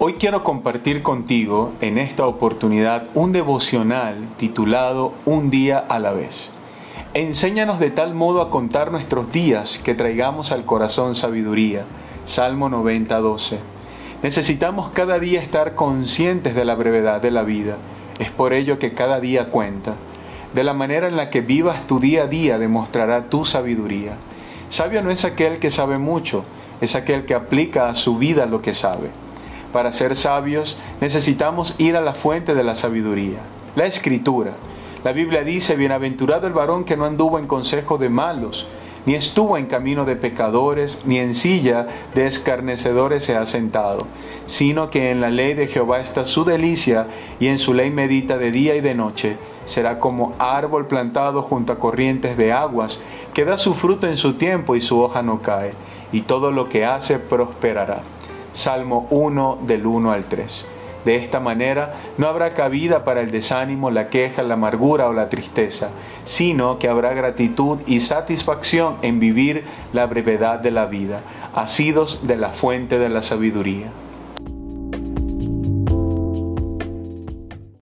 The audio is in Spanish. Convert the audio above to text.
Hoy quiero compartir contigo en esta oportunidad un devocional titulado Un día a la vez. Enséñanos de tal modo a contar nuestros días que traigamos al corazón sabiduría. Salmo 90, 12. Necesitamos cada día estar conscientes de la brevedad de la vida. Es por ello que cada día cuenta. De la manera en la que vivas tu día a día demostrará tu sabiduría. Sabio no es aquel que sabe mucho, es aquel que aplica a su vida lo que sabe. Para ser sabios necesitamos ir a la fuente de la sabiduría, la escritura. La Biblia dice, bienaventurado el varón que no anduvo en consejo de malos, ni estuvo en camino de pecadores, ni en silla de escarnecedores se ha sentado, sino que en la ley de Jehová está su delicia, y en su ley medita de día y de noche. Será como árbol plantado junto a corrientes de aguas, que da su fruto en su tiempo y su hoja no cae, y todo lo que hace prosperará. Salmo 1 del 1 al 3. De esta manera no habrá cabida para el desánimo, la queja, la amargura o la tristeza, sino que habrá gratitud y satisfacción en vivir la brevedad de la vida, asidos de la fuente de la sabiduría.